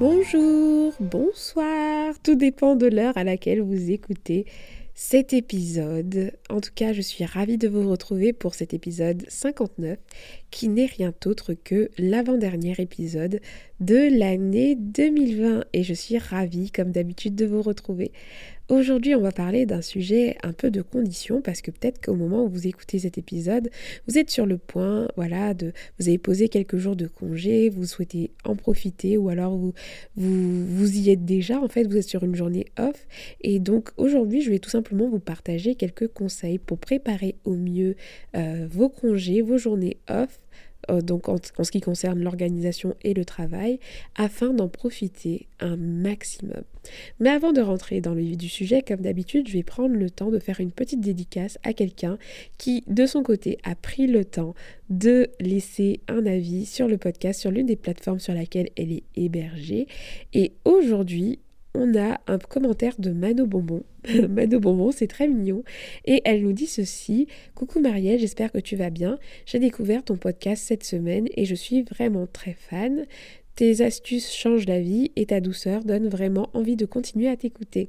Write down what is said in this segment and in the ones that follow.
Bonjour, bonsoir, tout dépend de l'heure à laquelle vous écoutez cet épisode. En tout cas, je suis ravie de vous retrouver pour cet épisode 59 qui n'est rien d'autre que l'avant-dernier épisode de l'année 2020 et je suis ravie comme d'habitude de vous retrouver. Aujourd'hui, on va parler d'un sujet un peu de conditions parce que peut-être qu'au moment où vous écoutez cet épisode, vous êtes sur le point, voilà, de vous avez posé quelques jours de congé, vous souhaitez en profiter ou alors vous vous, y êtes déjà en fait, vous êtes sur une journée off et donc aujourd'hui, je vais tout simplement vous partager quelques conseils pour préparer au mieux euh, vos congés, vos journées off donc en, ce qui concerne l'organisation et le travail, afin d'en profiter un maximum. Mais avant de rentrer dans le vif du sujet, comme d'habitude, je vais prendre le temps de faire une petite dédicace à quelqu'un qui, de son côté, a pris le temps de laisser un avis sur le podcast, sur l'une des plateformes sur laquelle elle est hébergée. Et aujourd'hui, on a un commentaire de Mano Bonbon. Mano Bonbon, c'est très mignon. Et elle nous dit ceci. Coucou Marielle, j'espère que tu vas bien. J'ai découvert ton podcast cette semaine et je suis vraiment très fan. Tes astuces changent la vie et ta douceur donne vraiment envie de continuer à t'écouter.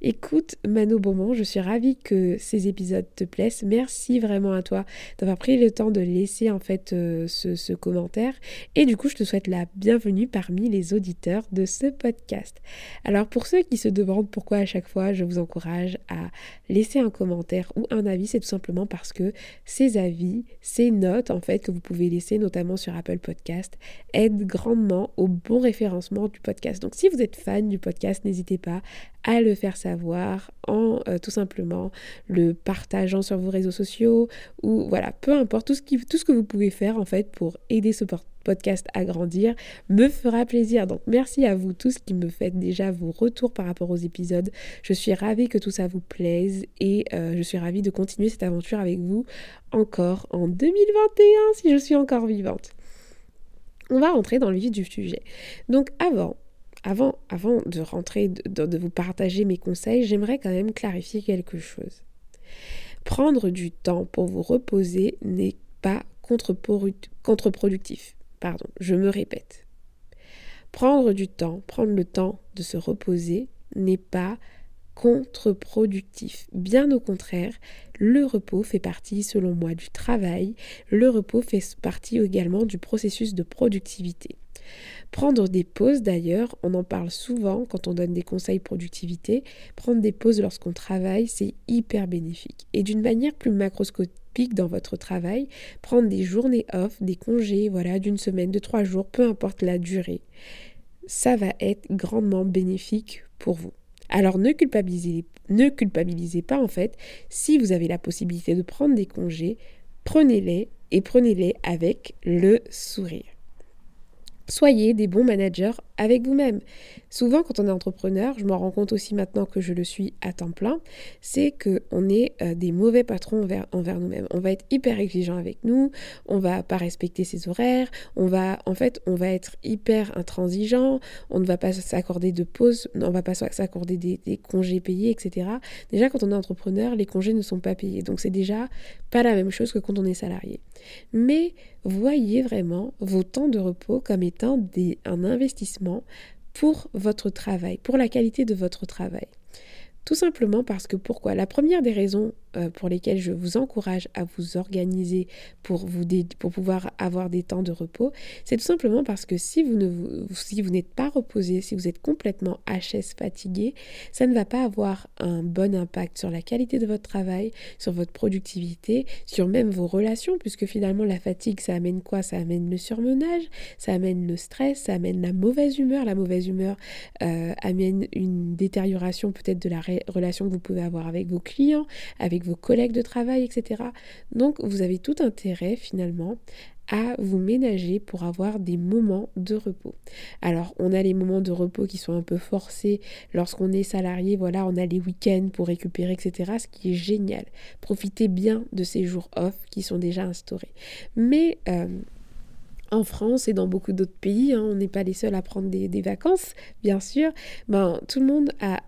Écoute, Mano Beaumont, je suis ravie que ces épisodes te plaisent. Merci vraiment à toi d'avoir pris le temps de laisser en fait euh, ce, commentaire. Et du coup, je te souhaite la bienvenue parmi les auditeurs de ce podcast. Alors pour ceux qui se demandent pourquoi à chaque fois je vous encourage à laisser un commentaire ou un avis, c'est tout simplement parce que ces avis, ces notes en fait que vous pouvez laisser notamment sur Apple Podcast aident grandement au bon référencement du podcast. Donc si vous êtes fan du podcast, n'hésitez pas à le faire savoir en euh, tout simplement le partageant sur vos réseaux sociaux ou voilà, peu importe, tout ce, que vous pouvez faire en fait pour aider ce podcast à grandir me fera plaisir. Donc merci à vous tous qui me faites déjà vos retours par rapport aux épisodes. Je suis ravie que tout ça vous plaise et euh, je suis ravie de continuer cette aventure avec vous encore en 2021 si je suis encore vivante on va rentrer dans le vif du sujet. Donc avant, avant, avant de rentrer, de, vous partager mes conseils, j'aimerais quand même clarifier quelque chose. Prendre du temps pour vous reposer n'est pas contre-productif. Pardon, je me répète. Prendre du temps, prendre le temps de se reposer n'est pas contre-productif. Bien au contraire, le repos fait partie, selon moi, du travail. Le repos fait partie également du processus de productivité. Prendre des pauses d'ailleurs, on en parle souvent quand on donne des conseils productivité. Prendre des pauses lorsqu'on travaille, c'est hyper bénéfique. Et d'une manière plus macroscopique dans votre travail, prendre des journées off, des congés, voilà, d'une semaine, de trois jours, peu importe la durée, ça va être grandement bénéfique pour vous. Alors ne culpabilisez, pas en fait. Si vous avez la possibilité de prendre des congés, prenez-les et prenez-les avec le sourire. Soyez des bons managers avec vous-même. Souvent, quand on est entrepreneur, je m'en rends compte aussi maintenant que je le suis à temps plein, c'est qu'on est euh, des mauvais patrons envers, nous-mêmes. On va être hyper exigeant avec nous, on va pas respecter ses horaires, on va, en fait, on va être hyper intransigeant, on ne va pas s'accorder de pause, on va pas s'accorder des, congés payés, etc. Déjà, quand on est entrepreneur, les congés ne sont pas payés. Donc, c'est déjà pas la même chose que quand on est salarié. Mais voyez vraiment vos temps de repos comme étant un investissement pour votre travail, pour la qualité de votre travail. Tout simplement parce que pourquoi? La première des raisons euh, pour lesquelles je vous encourage à vous organiser pour, vous pour pouvoir avoir des temps de repos, c'est tout simplement parce que si vous, ne, si vous n'êtes pas reposé, si vous êtes complètement HS fatigué, ça ne va pas avoir un bon impact sur la qualité de votre travail, sur votre productivité, sur même vos relations, puisque finalement la fatigue, ça amène quoi? Ça amène le surmenage, ça amène le stress, ça amène la mauvaise humeur. La mauvaise humeur euh, amène une détérioration peut-être de la relation que vous pouvez avoir avec vos clients, avec vos collègues de travail, etc. Donc vous avez tout intérêt finalement à vous ménager pour avoir des moments de repos. Alors, on a les moments de repos qui sont un peu forcés lorsqu'on est salarié, voilà, on a les week-ends pour récupérer, etc., ce qui est génial. Profitez bien de ces jours off qui sont déjà instaurés. Mais euh, en France et dans beaucoup d'autres pays, hein, on n'est pas les seuls à prendre des, des vacances, bien sûr, ben, tout le monde a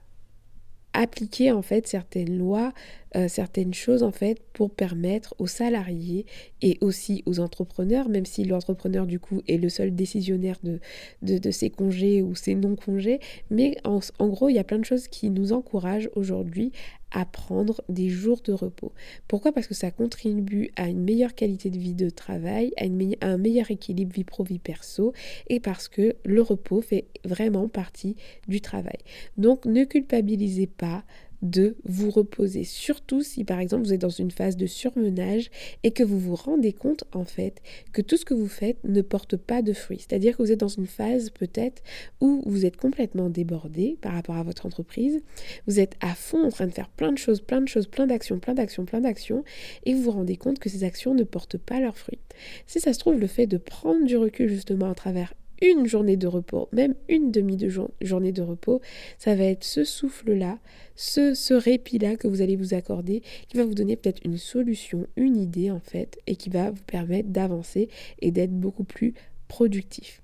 appliqué en fait certaines lois euh, certaines choses en fait pour permettre aux salariés et aussi aux entrepreneurs, même si l'entrepreneur du coup est le seul décisionnaire de, de, ses congés ou ses non-congés, mais en, en gros il y a plein de choses qui nous encouragent aujourd'hui à prendre des jours de repos. Pourquoi? Parce que ça contribue à une meilleure qualité de vie de travail, à, à un meilleur équilibre vie pro-vie perso, et parce que le repos fait vraiment partie du travail. Donc ne culpabilisez pas de vous reposer, surtout si par exemple vous êtes dans une phase de surmenage et que vous vous rendez compte en fait que tout ce que vous faites ne porte pas de fruits. C'est-à-dire que vous êtes dans une phase peut-être où vous êtes complètement débordé par rapport à votre entreprise, vous êtes à fond en train de faire plein de choses, plein de choses, plein d'actions, plein d'actions, plein d'actions, et vous vous rendez compte que ces actions ne portent pas leurs fruits. Si ça se trouve, le fait de prendre du recul justement à travers une journée de repos, même une demi-journée de repos, ça va être ce souffle-là, ce, ce répit-là que vous allez vous accorder, qui va vous donner peut-être une solution, une idée en fait, et qui va vous permettre d'avancer et d'être beaucoup plus productif.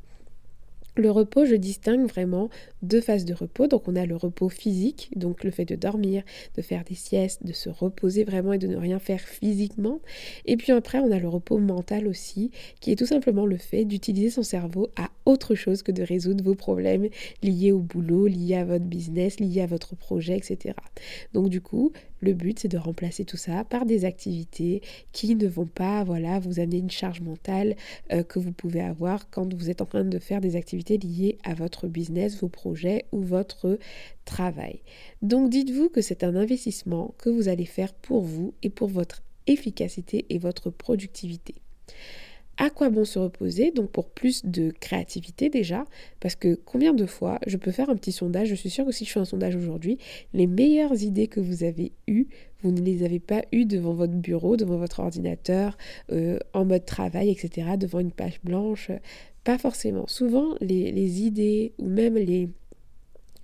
Le repos, je distingue vraiment deux phases de repos. Donc on a le repos physique, donc le fait de dormir, de faire des siestes, de se reposer vraiment et de ne rien faire physiquement. Et puis après, on a le repos mental aussi, qui est tout simplement le fait d'utiliser son cerveau à autre chose que de résoudre vos problèmes liés au boulot, liés à votre business, liés à votre projet, etc. Donc du coup, le but, c'est de remplacer tout ça par des activités qui ne vont pas voilà, vous amener une charge mentale euh, que vous pouvez avoir quand vous êtes en train de faire des activités liées à votre business, vos projets ou votre travail. Donc dites-vous que c'est un investissement que vous allez faire pour vous et pour votre efficacité et votre productivité. À quoi bon se reposer Donc pour plus de créativité déjà, parce que combien de fois je peux faire un petit sondage, je suis sûre que si je fais un sondage aujourd'hui, les meilleures idées que vous avez eues, vous ne les avez pas eues devant votre bureau, devant votre ordinateur, euh, en mode travail, etc., devant une page blanche. Pas forcément. Souvent, les, les idées ou même les,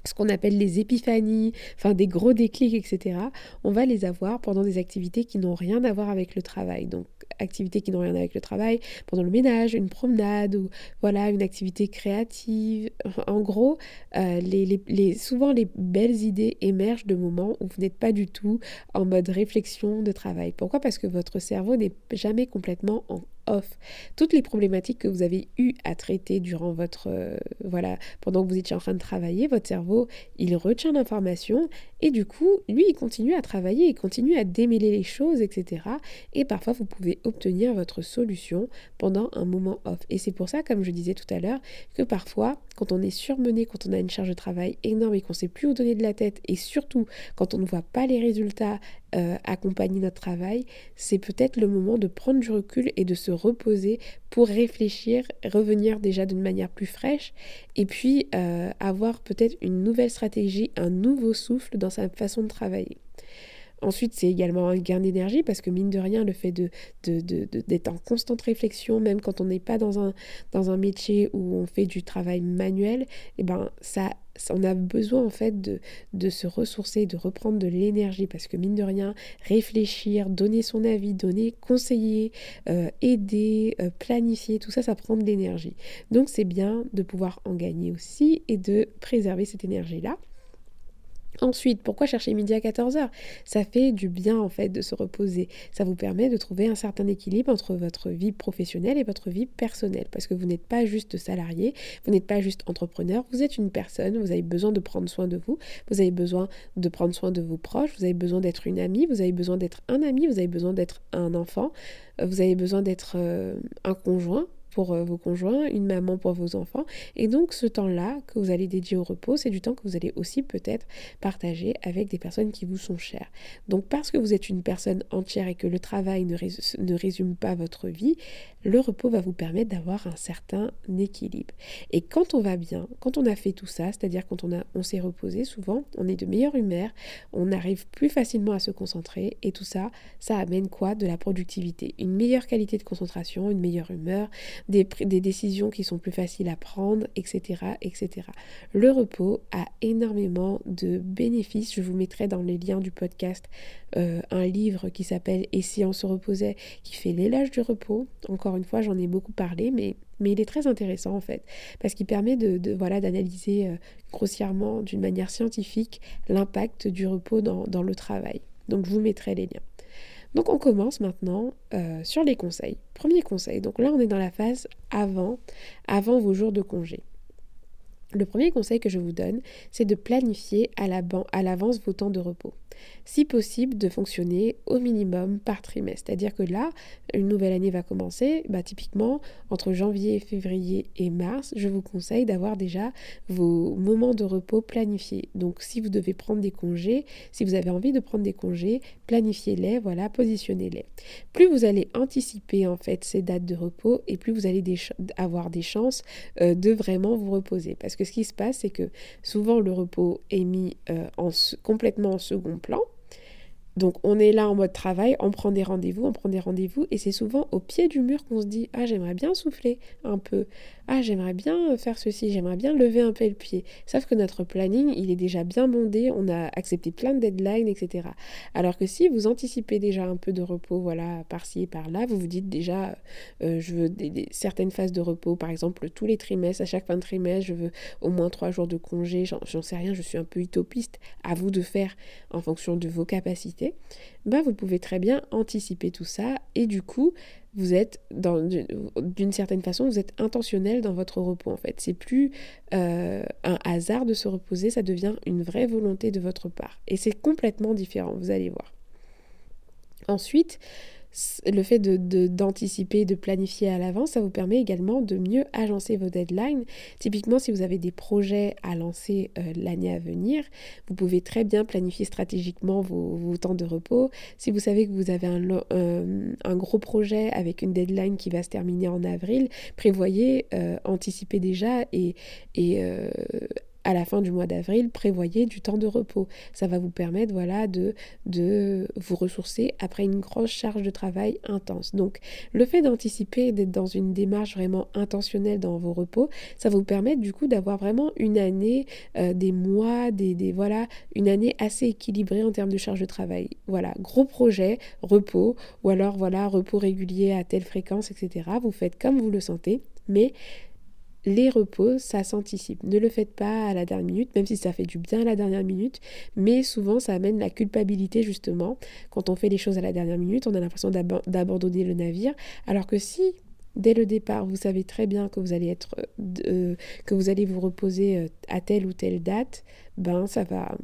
ce qu'on appelle les épiphanies, enfin des gros déclics, etc., on va les avoir pendant des activités qui n'ont rien à voir avec le travail. Donc activités qui n'ont rien à voir avec le travail, pendant le ménage, une promenade ou voilà une activité créative. En gros, euh, les, souvent les belles idées émergent de moments où vous n'êtes pas du tout en mode réflexion de travail. Pourquoi? Parce que votre cerveau n'est jamais complètement en off. Toutes les problématiques que vous avez eues à traiter durant votre euh, voilà pendant que vous étiez en train de travailler, votre cerveau il retient l'information et du coup lui il continue à travailler, il continue à démêler les choses, etc. Et parfois vous pouvez obtenir votre solution pendant un moment off. Et c'est pour ça, comme je disais tout à l'heure, que parfois quand on est surmené, quand on a une charge de travail énorme et qu'on sait plus où donner de la tête, et surtout quand on ne voit pas les résultats euh, accompagner notre travail, c'est peut-être le moment de prendre du recul et de se reposer pour réfléchir, revenir déjà d'une manière plus fraîche, et puis euh, avoir peut-être une nouvelle stratégie, un nouveau souffle dans sa façon de travailler. Ensuite, c'est également un gain d'énergie parce que mine de rien, le fait de, d'être en constante réflexion, même quand on n'est pas dans un, dans un métier où on fait du travail manuel, eh ben, ça, on a besoin en fait de, de se ressourcer, de reprendre de l'énergie parce que mine de rien, réfléchir, donner son avis, donner, conseiller, euh, aider, euh, planifier, tout ça, ça prend de l'énergie. Donc c'est bien de pouvoir en gagner aussi et de préserver cette énergie-là. Ensuite, pourquoi chercher midi à 14h Ça fait du bien en fait de se reposer. Ça vous permet de trouver un certain équilibre entre votre vie professionnelle et votre vie personnelle. Parce que vous n'êtes pas juste salarié, vous n'êtes pas juste entrepreneur, vous êtes une personne, vous avez besoin de prendre soin de vous, vous avez besoin de prendre soin de vos proches, vous avez besoin d'être une amie, vous avez besoin d'être un ami, vous avez besoin d'être un enfant, vous avez besoin d'être euh, un conjoint, pour euh, vos conjoints, une maman pour vos enfants. Et donc ce temps-là que vous allez dédier au repos, c'est du temps que vous allez aussi peut-être partager avec des personnes qui vous sont chères. Donc parce que vous êtes une personne entière et que le travail ne, ne résume pas votre vie, le repos va vous permettre d'avoir un certain équilibre. Et quand on va bien, quand on a fait tout ça, c'est-à-dire quand on, on s'est reposé, souvent on est de meilleure humeur, on arrive plus facilement à se concentrer et tout ça, ça amène quoi? De la productivité, une meilleure qualité de concentration, une meilleure humeur, des, décisions qui sont plus faciles à prendre, etc., etc. Le repos a énormément de bénéfices. Je vous mettrai dans les liens du podcast euh, un livre qui s'appelle Et si on se reposait, qui fait l'éloge du repos. Encore une fois, j'en ai beaucoup parlé, mais, mais il est très intéressant en fait, parce qu'il permet de, voilà d'analyser euh, grossièrement, d'une manière scientifique, l'impact du repos dans, dans, le travail. Donc je vous mettrai les liens. Donc on commence maintenant euh, sur les conseils. Premier conseil, donc là on est dans la phase avant, avant vos jours de congé. Le premier conseil que je vous donne, c'est de planifier à l'avance vos temps de repos si possible de fonctionner au minimum par trimestre. C'est-à-dire que là, une nouvelle année va commencer, bah, typiquement entre janvier, février et mars, je vous conseille d'avoir déjà vos moments de repos planifiés. Donc si vous devez prendre des congés, si vous avez envie de prendre des congés, planifiez-les, voilà, positionnez-les. Plus vous allez anticiper en fait ces dates de repos et plus vous allez avoir des chances euh, de vraiment vous reposer. Parce que ce qui se passe, c'est que souvent le repos est mis euh, en, complètement en second plan. Donc on est là en mode travail, on prend des rendez-vous, on prend des rendez-vous, et c'est souvent au pied du mur qu'on se dit Ah, j'aimerais bien souffler un peu, ah, j'aimerais bien faire ceci, j'aimerais bien lever un peu le pied. Sauf que notre planning, il est déjà bien bondé, on a accepté plein de deadlines, etc. Alors que si vous anticipez déjà un peu de repos, voilà, par-ci et par-là, vous vous dites déjà euh, Je veux certaines phases de repos, par exemple tous les trimestres, à chaque fin de trimestre, je veux au moins trois jours de congé, j'en sais rien, je suis un peu utopiste, à vous de faire en fonction de vos capacités bah vous pouvez très bien anticiper tout ça et du coup, vous êtes d'une certaine façon, vous êtes intentionnel dans votre repos en fait. C'est plus euh, un hasard de se reposer, ça devient une vraie volonté de votre part. Et c'est complètement différent, vous allez voir. Ensuite, le fait d'anticiper, de, de, planifier à l'avance, ça vous permet également de mieux agencer vos deadlines. Typiquement, si vous avez des projets à lancer euh, l'année à venir, vous pouvez très bien planifier stratégiquement vos, temps de repos. Si vous savez que vous avez un, un, gros projet avec une deadline qui va se terminer en avril, prévoyez, euh, anticipez déjà et, et euh, à la fin du mois d'avril, prévoyez du temps de repos. Ça va vous permettre voilà, de, de vous ressourcer après une grosse charge de travail intense. Donc le fait d'anticiper, d'être dans une démarche vraiment intentionnelle dans vos repos, ça va vous permettre du coup d'avoir vraiment une année, euh, des mois, des, des, voilà, une année assez équilibrée en termes de charge de travail. Voilà, gros projet, repos, ou alors voilà, repos régulier à telle fréquence, etc. Vous faites comme vous le sentez, mais les repos, ça s'anticipe. Ne le faites pas à la dernière minute, même si ça fait du bien à la dernière minute, mais souvent ça amène la culpabilité justement. Quand on fait les choses à la dernière minute, on a l'impression d'abandonner le navire, alors que si dès le départ vous savez très bien que vous allez être, euh, que vous allez vous reposer euh, à telle ou telle date, ben ça va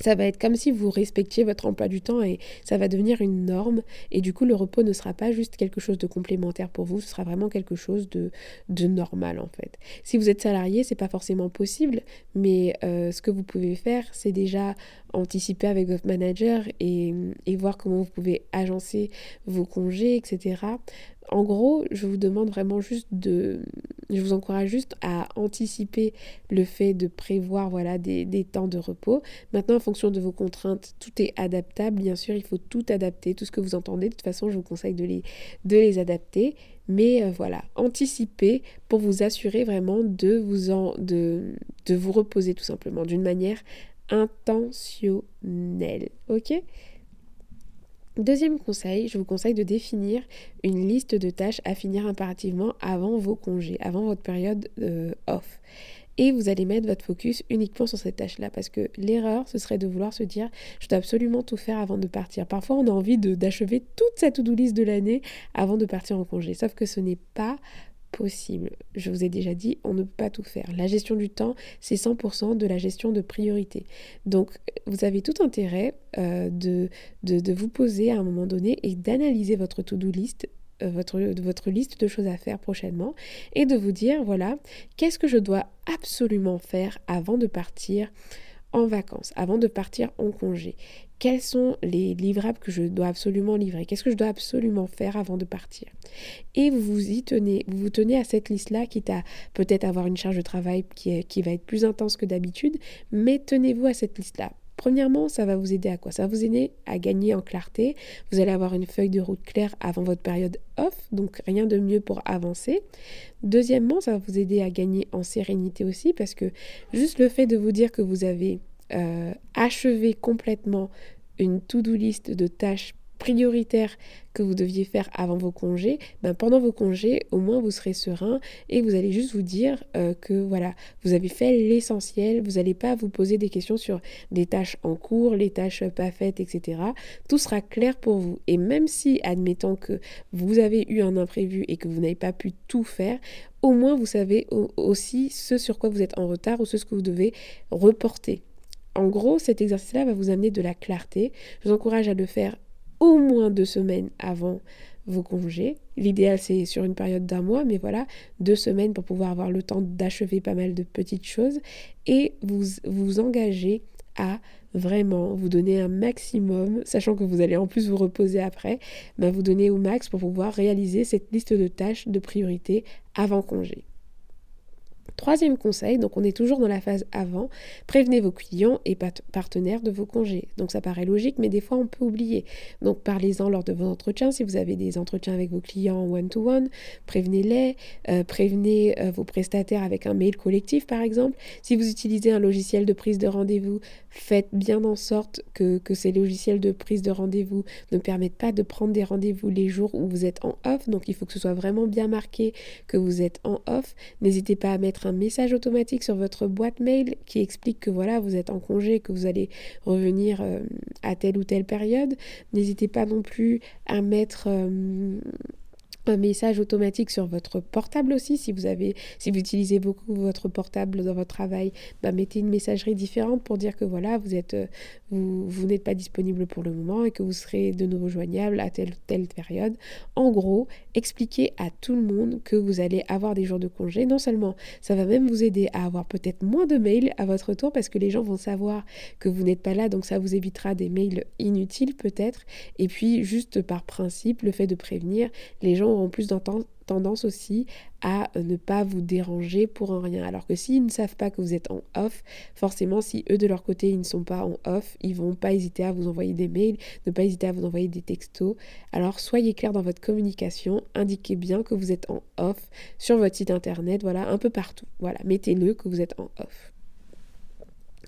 ça va être comme si vous respectiez votre emploi du temps et ça va devenir une norme. Et du coup, le repos ne sera pas juste quelque chose de complémentaire pour vous, ce sera vraiment quelque chose de, de normal en fait. Si vous êtes salarié, c'est pas forcément possible, mais euh, ce que vous pouvez faire, c'est déjà anticiper avec votre manager et, et voir comment vous pouvez agencer vos congés, etc. En gros, je vous demande vraiment juste de... Je vous encourage juste à anticiper le fait de prévoir voilà, des, temps de repos. Maintenant, en fonction de vos contraintes, tout est adaptable. Bien sûr, il faut tout adapter, tout ce que vous entendez. De toute façon, je vous conseille de les, de les adapter. Mais euh, voilà, anticiper pour vous assurer vraiment de vous, en, de, de vous reposer tout simplement d'une manière intentionnelle. Ok? Deuxième conseil, je vous conseille de définir une liste de tâches à finir impérativement avant vos congés, avant votre période euh, off. Et vous allez mettre votre focus uniquement sur cette tâche-là. Parce que l'erreur, ce serait de vouloir se dire, je dois absolument tout faire avant de partir. Parfois, on a envie d'achever toute cette to-do list de l'année avant de partir en congé. Sauf que ce n'est pas possible. Je vous ai déjà dit, on ne peut pas tout faire. La gestion du temps, c'est 100% de la gestion de priorité. Donc, vous avez tout intérêt euh, de, vous poser à un moment donné et d'analyser votre to-do list votre, votre liste de choses à faire prochainement et de vous dire, voilà, qu'est-ce que je dois absolument faire avant de partir en vacances, avant de partir en congé Quels sont les livrables que je dois absolument livrer? Qu'est-ce que je dois absolument faire avant de partir? Et vous vous y tenez, vous vous tenez à cette liste-là, quitte à peut-être avoir une charge de travail qui, qui va être plus intense que d'habitude, mais tenez-vous à cette liste-là. Premièrement, ça va vous aider à quoi? Ça va vous aider à gagner en clarté. Vous allez avoir une feuille de route claire avant votre période off, donc rien de mieux pour avancer. Deuxièmement, ça va vous aider à gagner en sérénité aussi, parce que juste le fait de vous dire que vous avez euh, achevé complètement une to-do list de tâches prioritaire que vous deviez faire avant vos congés, ben pendant vos congés, au moins vous serez serein et vous allez juste vous dire euh, que voilà, vous avez fait l'essentiel, vous n'allez pas vous poser des questions sur des tâches en cours, les tâches pas faites, etc. Tout sera clair pour vous. Et même si, admettons que vous avez eu un imprévu et que vous n'avez pas pu tout faire, au moins vous savez aussi ce sur quoi vous êtes en retard ou ce que vous devez reporter. En gros, cet exercice-là va vous amener de la clarté. Je vous encourage à le faire au moins deux semaines avant vos congés. L'idéal, c'est sur une période d'un mois, mais voilà, deux semaines pour pouvoir avoir le temps d'achever pas mal de petites choses et vous vous engagez à vraiment vous donner un maximum, sachant que vous allez en plus vous reposer après, mais vous donner au max pour pouvoir réaliser cette liste de tâches de priorité avant congé. Troisième conseil, donc on est toujours dans la phase avant, prévenez vos clients et partenaires de vos congés. Donc ça paraît logique, mais des fois on peut oublier. Donc parlez-en lors de vos entretiens. Si vous avez des entretiens avec vos clients one-to-one, prévenez-les, euh, prévenez euh, vos prestataires avec un mail collectif par exemple. Si vous utilisez un logiciel de prise de rendez-vous, faites bien en sorte que, que ces logiciels de prise de rendez-vous ne permettent pas de prendre des rendez-vous les jours où vous êtes en off. Donc il faut que ce soit vraiment bien marqué que vous êtes en off. N'hésitez pas à mettre un message automatique sur votre boîte mail qui explique que voilà, vous êtes en congé, que vous allez revenir euh, à telle ou telle période. N'hésitez pas non plus à mettre euh, un message automatique sur votre portable aussi. Si vous avez, si vous utilisez beaucoup votre portable dans votre travail, bah, mettez une messagerie différente pour dire que voilà, vous êtes, euh, vous, vous n'êtes pas disponible pour le moment et que vous serez de nouveau joignable à telle telle période. En gros, expliquez à tout le monde que vous allez avoir des jours de congé. Non seulement, ça va même vous aider à avoir peut-être moins de mails à votre tour parce que les gens vont savoir que vous n'êtes pas là, donc ça vous évitera des mails inutiles peut-être. Et puis, juste par principe, le fait de prévenir, les gens auront plus tendance aussi à euh, ne pas vous déranger pour un rien. Alors que s'ils ne savent pas que vous êtes en off, forcément, si eux de leur côté ils ne sont pas en off, ils vont pas hésiter à vous envoyer des mails, ne pas hésiter à vous envoyer des textos. Alors soyez clair dans votre communication, indiquez bien que vous êtes en off sur votre site internet, voilà, un peu partout. Voilà, mettez-le que vous êtes en off.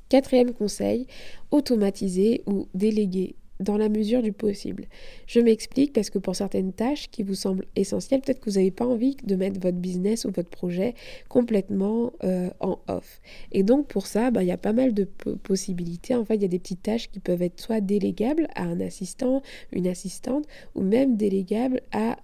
Quatrième conseil, automatiser ou déléguer dans la mesure du possible. Je m'explique parce que pour certaines tâches qui vous semblent essentielles, peut-être que vous n'avez pas envie de mettre votre business ou votre projet complètement euh, en off. Et donc pour ça, bah, il y a pas mal de possibilités. En fait, il y a des petites tâches qui peuvent être soit délégables à un assistant, une assistante, ou même délégables à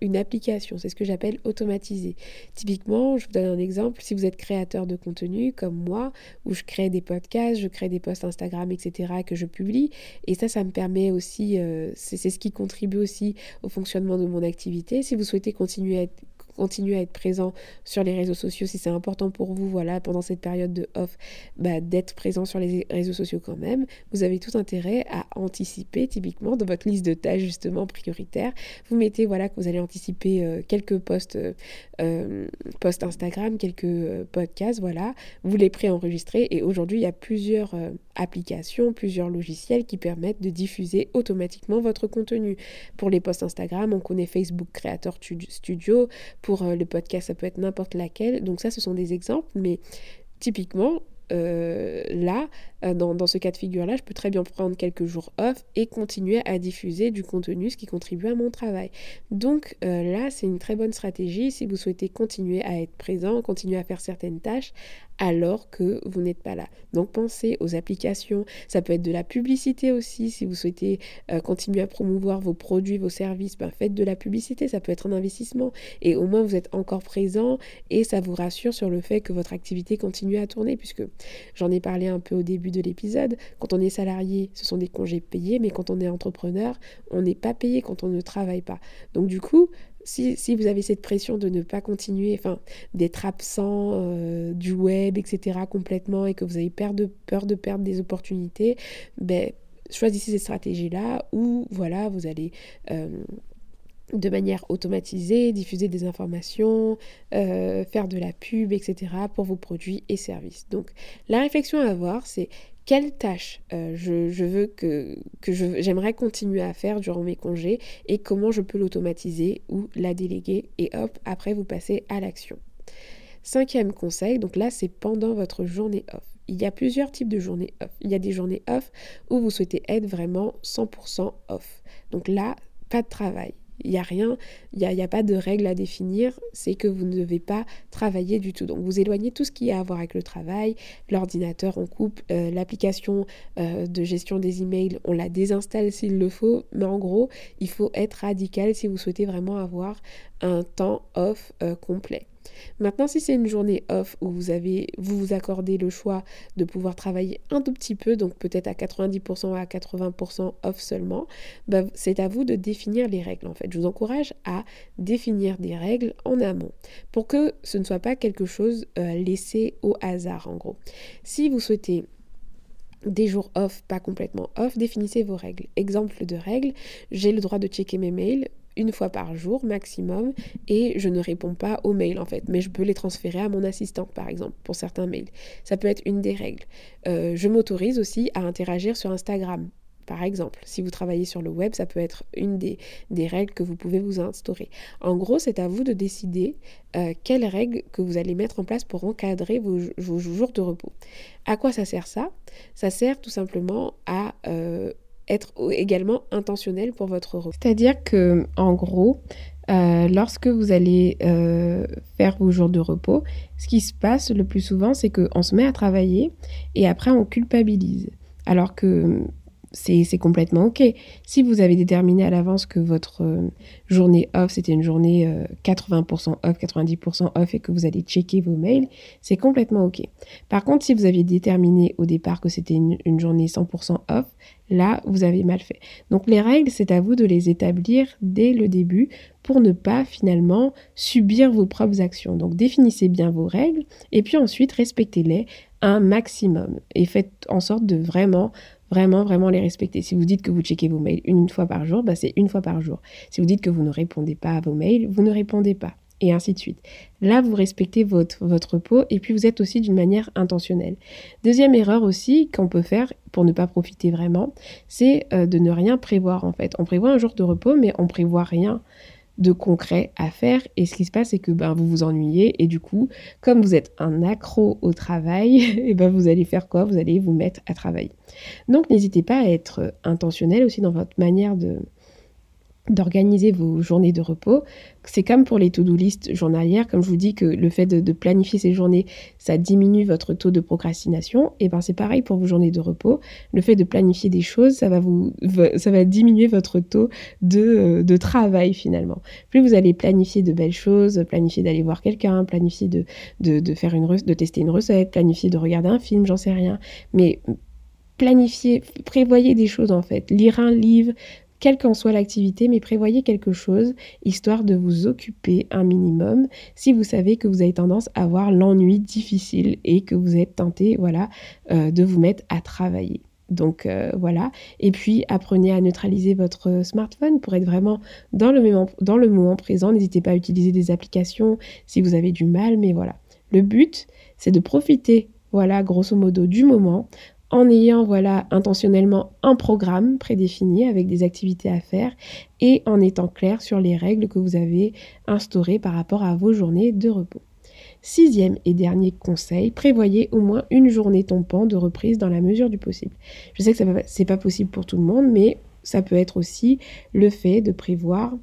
une application. C'est ce que j'appelle automatiser. Typiquement, je vous donne un exemple, si vous êtes créateur de contenu comme moi, où je crée des podcasts, je crée des posts Instagram, etc., que je publie, et ça, ça me permet aussi, euh, c'est ce qui contribue aussi au fonctionnement de mon activité. Si vous souhaitez continuer à être présent sur les réseaux sociaux si c'est important pour vous, voilà, pendant cette période de off, bah, d'être présent sur les réseaux sociaux quand même. Vous avez tout intérêt à anticiper, typiquement, dans votre liste de tâches justement prioritaires. Vous mettez, voilà, que vous allez anticiper euh, quelques posts, euh, posts Instagram, quelques podcasts, voilà. Vous les préenregistrez et aujourd'hui, il y a plusieurs applications, plusieurs logiciels qui permettent de diffuser automatiquement votre contenu. Pour les posts Instagram, on connaît Facebook Creator Studio. Pour euh, le podcast, ça peut être n'importe laquelle. Donc ça, ce sont des exemples, mais typiquement, euh, là, euh, dans, ce cas de figure-là, je peux très bien prendre quelques jours off et continuer à diffuser du contenu, ce qui contribue à mon travail. Donc là, c'est une très bonne stratégie. Si vous souhaitez continuer à être présent, continuer à faire certaines tâches, alors que vous n'êtes pas là. Donc pensez aux applications, ça peut être de la publicité aussi, si vous souhaitez euh, continuer à promouvoir vos produits, vos services, ben faites de la publicité, ça peut être un investissement. Et au moins vous êtes encore présent et ça vous rassure sur le fait que votre activité continue à tourner puisque j'en ai parlé un peu au début de l'épisode. Quand on est salarié, ce sont des congés payés, mais quand on est entrepreneur, on n'est pas payé quand on ne travaille pas. Donc du coup, si, vous avez cette pression de ne pas continuer, enfin d'être absent euh, du web, etc. complètement, et que vous avez peur de, peur de perdre des opportunités, ben, choisissez cette stratégie-là où voilà, vous allez euh, de manière automatisée, diffuser des informations, euh, faire de la pub, etc. pour vos produits et services. Donc la réflexion à avoir, c'est quelle tâche euh, je, veux que, que j'aimerais continuer à faire durant mes congés et comment je peux l'automatiser ou la déléguer et hop, après vous passez à l'action. Cinquième conseil, donc là c'est pendant votre journée off. Il y a plusieurs types de journées off. Il y a des journées off où vous souhaitez être vraiment 100% off. Donc là, pas de travail. Il n'y a rien, il n'y a, pas de règle à définir, c'est que vous ne devez pas travailler du tout. Donc vous éloignez tout ce qui a à voir avec le travail, l'ordinateur on coupe, euh, l'application euh, de gestion des emails on la désinstalle s'il le faut, mais en gros il faut être radical si vous souhaitez vraiment avoir un temps off euh, complet. Maintenant, si c'est une journée off où vous avez, vous vous accordez le choix de pouvoir travailler un tout petit peu, donc peut-être à 90% ou à 80% off seulement, bah, c'est à vous de définir les règles en fait. Je vous encourage à définir des règles en amont pour que ce ne soit pas quelque chose euh, laissé au hasard en gros. Si vous souhaitez des jours off, pas complètement off, définissez vos règles. Exemple de règles, j'ai le droit de checker mes mails une fois par jour maximum et je ne réponds pas aux mails en fait, mais je peux les transférer à mon assistante par exemple pour certains mails. Ça peut être une des règles. Euh, je m'autorise aussi à interagir sur Instagram. Par exemple, si vous travaillez sur le web, ça peut être une des, règles que vous pouvez vous instaurer. En gros, c'est à vous de décider euh, quelles règles que vous allez mettre en place pour encadrer vos, vos jours de repos. À quoi ça sert ça? Ça sert tout simplement à euh, être également intentionnel pour votre repos. C'est-à-dire que, en gros, euh, lorsque vous allez euh, faire vos jours de repos, ce qui se passe le plus souvent, c'est qu'on se met à travailler et après on culpabilise. Alors que c'est complètement OK. Si vous avez déterminé à l'avance que votre euh, journée off, c'était une journée 80% off, 90% off et que vous allez checker vos mails, c'est complètement OK. Par contre, si vous aviez déterminé au départ que c'était une, une, journée 100% off, là, vous avez mal fait. Donc les règles, c'est à vous de les établir dès le début pour ne pas finalement subir vos propres actions. Donc définissez bien vos règles et puis ensuite respectez-les un maximum et faites en sorte de vraiment vraiment, vraiment les respecter. Si vous dites que vous checkez vos mails une fois par jour, bah c'est une fois par jour. Si vous dites que vous ne répondez pas à vos mails, vous ne répondez pas et ainsi de suite. Là, vous respectez votre, votre repos et puis vous êtes aussi d'une manière intentionnelle. Deuxième erreur aussi qu'on peut faire pour ne pas profiter vraiment, c'est euh, de ne rien prévoir en fait. On prévoit un jour de repos, mais on prévoit rien de concret à faire. Et ce qui se passe c'est que ben, vous vous ennuyez et du coup comme vous êtes un accro au travail et ben vous allez faire quoi? Vous allez vous mettre à travailler. Donc n'hésitez pas à être intentionnel aussi dans votre manière de, d'organiser vos journées de repos. C'est comme pour les to-do list journalières, comme je vous dis que le fait de, planifier ces journées, ça diminue votre taux de procrastination. Et ben c'est pareil pour vos journées de repos. Le fait de planifier des choses, ça va vous, ça va diminuer votre taux de, euh, de travail finalement. Plus vous allez planifier de belles choses, planifier d'aller voir quelqu'un, planifier de, de, de faire une de tester une recette, planifier de regarder un film, j'en sais rien. Mais planifier, prévoyez des choses en fait. Lire un livre, quelle qu'en soit l'activité, mais prévoyez quelque chose histoire de vous occuper un minimum si vous savez que vous avez tendance à avoir l'ennui difficile et que vous êtes tenté voilà, euh, de vous mettre à travailler. Donc euh, voilà. Et puis apprenez à neutraliser votre smartphone pour être vraiment dans le, moment, dans le moment présent. N'hésitez pas à utiliser des applications si vous avez du mal, mais voilà. Le but, c'est de profiter, voilà, grosso modo, du moment en ayant voilà intentionnellement un programme prédéfini avec des activités à faire et en étant clair sur les règles que vous avez instaurées par rapport à vos journées de repos. Sixième et dernier conseil, prévoyez au moins une journée tombant de reprise dans la mesure du possible. Je sais que ce n'est pas possible pour tout le monde, mais ça peut être aussi le fait de prévoir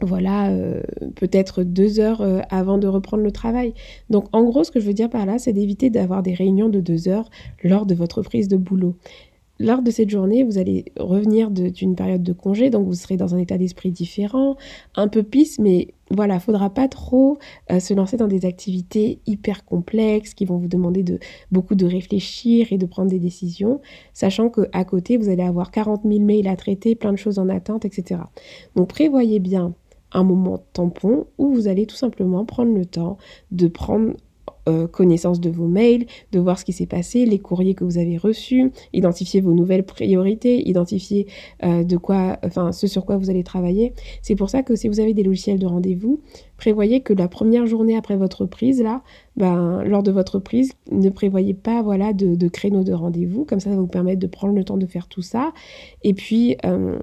voilà, euh, peut-être deux heures euh, avant de reprendre le travail. Donc en gros, ce que je veux dire par là, c'est d'éviter d'avoir des réunions de deux heures lors de votre prise de boulot. lors de cette journée, vous allez revenir d'une période de congé, donc vous serez dans un état d'esprit différent, un peu pisse, mais voilà, faudra pas trop euh, se lancer dans des activités hyper complexes qui vont vous demander de beaucoup de réfléchir et de prendre des décisions, sachant que à côté vous allez avoir 40 000 mails à traiter, plein de choses en attente, etc. Donc prévoyez bien un moment tampon où vous allez tout simplement prendre le temps de prendre euh, connaissance de vos mails, de voir ce qui s'est passé, les courriers que vous avez reçus, identifier vos nouvelles priorités, identifier euh, de quoi, enfin, ce sur quoi vous allez travailler. C'est pour ça que si vous avez des logiciels de rendez-vous, prévoyez que la première journée après votre prise, là, ben, lors de votre prise, ne prévoyez pas voilà, de, de créneaux de rendez-vous. Comme ça, ça va vous permettre de prendre le temps de faire tout ça. Et puis, euh,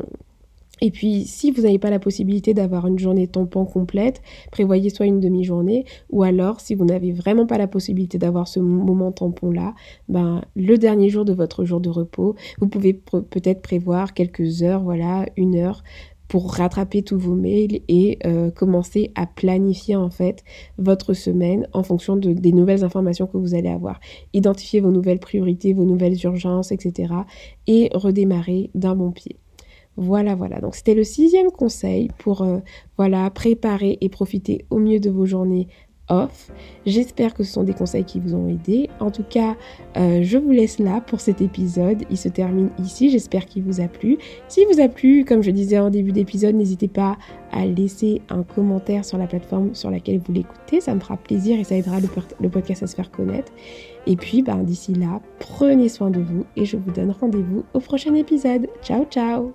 et puis, si vous n'avez pas la possibilité d'avoir une journée tampon complète, prévoyez soit une demi-journée, ou alors, si vous n'avez vraiment pas la possibilité d'avoir ce moment tampon-là, ben, le dernier jour de votre jour de repos, vous pouvez peut-être prévoir quelques heures, voilà, une heure, pour rattraper tous vos mails et euh, commencer à planifier en fait votre semaine en fonction de, des nouvelles informations que vous allez avoir. Identifier vos nouvelles priorités, vos nouvelles urgences, etc. et redémarrer d'un bon pied. Voilà, voilà. Donc c'était le sixième conseil pour euh, voilà préparer et profiter au mieux de vos journées off. J'espère que ce sont des conseils qui vous ont aidé. En tout cas, euh, je vous laisse là pour cet épisode. Il se termine ici. J'espère qu'il vous a plu. S'il vous a plu, comme je disais en début d'épisode, n'hésitez pas à laisser un commentaire sur la plateforme sur laquelle vous l'écoutez. Ça me fera plaisir et ça aidera le, podcast à se faire connaître. Et puis, ben, d'ici là, prenez soin de vous et je vous donne rendez-vous au prochain épisode. Ciao, ciao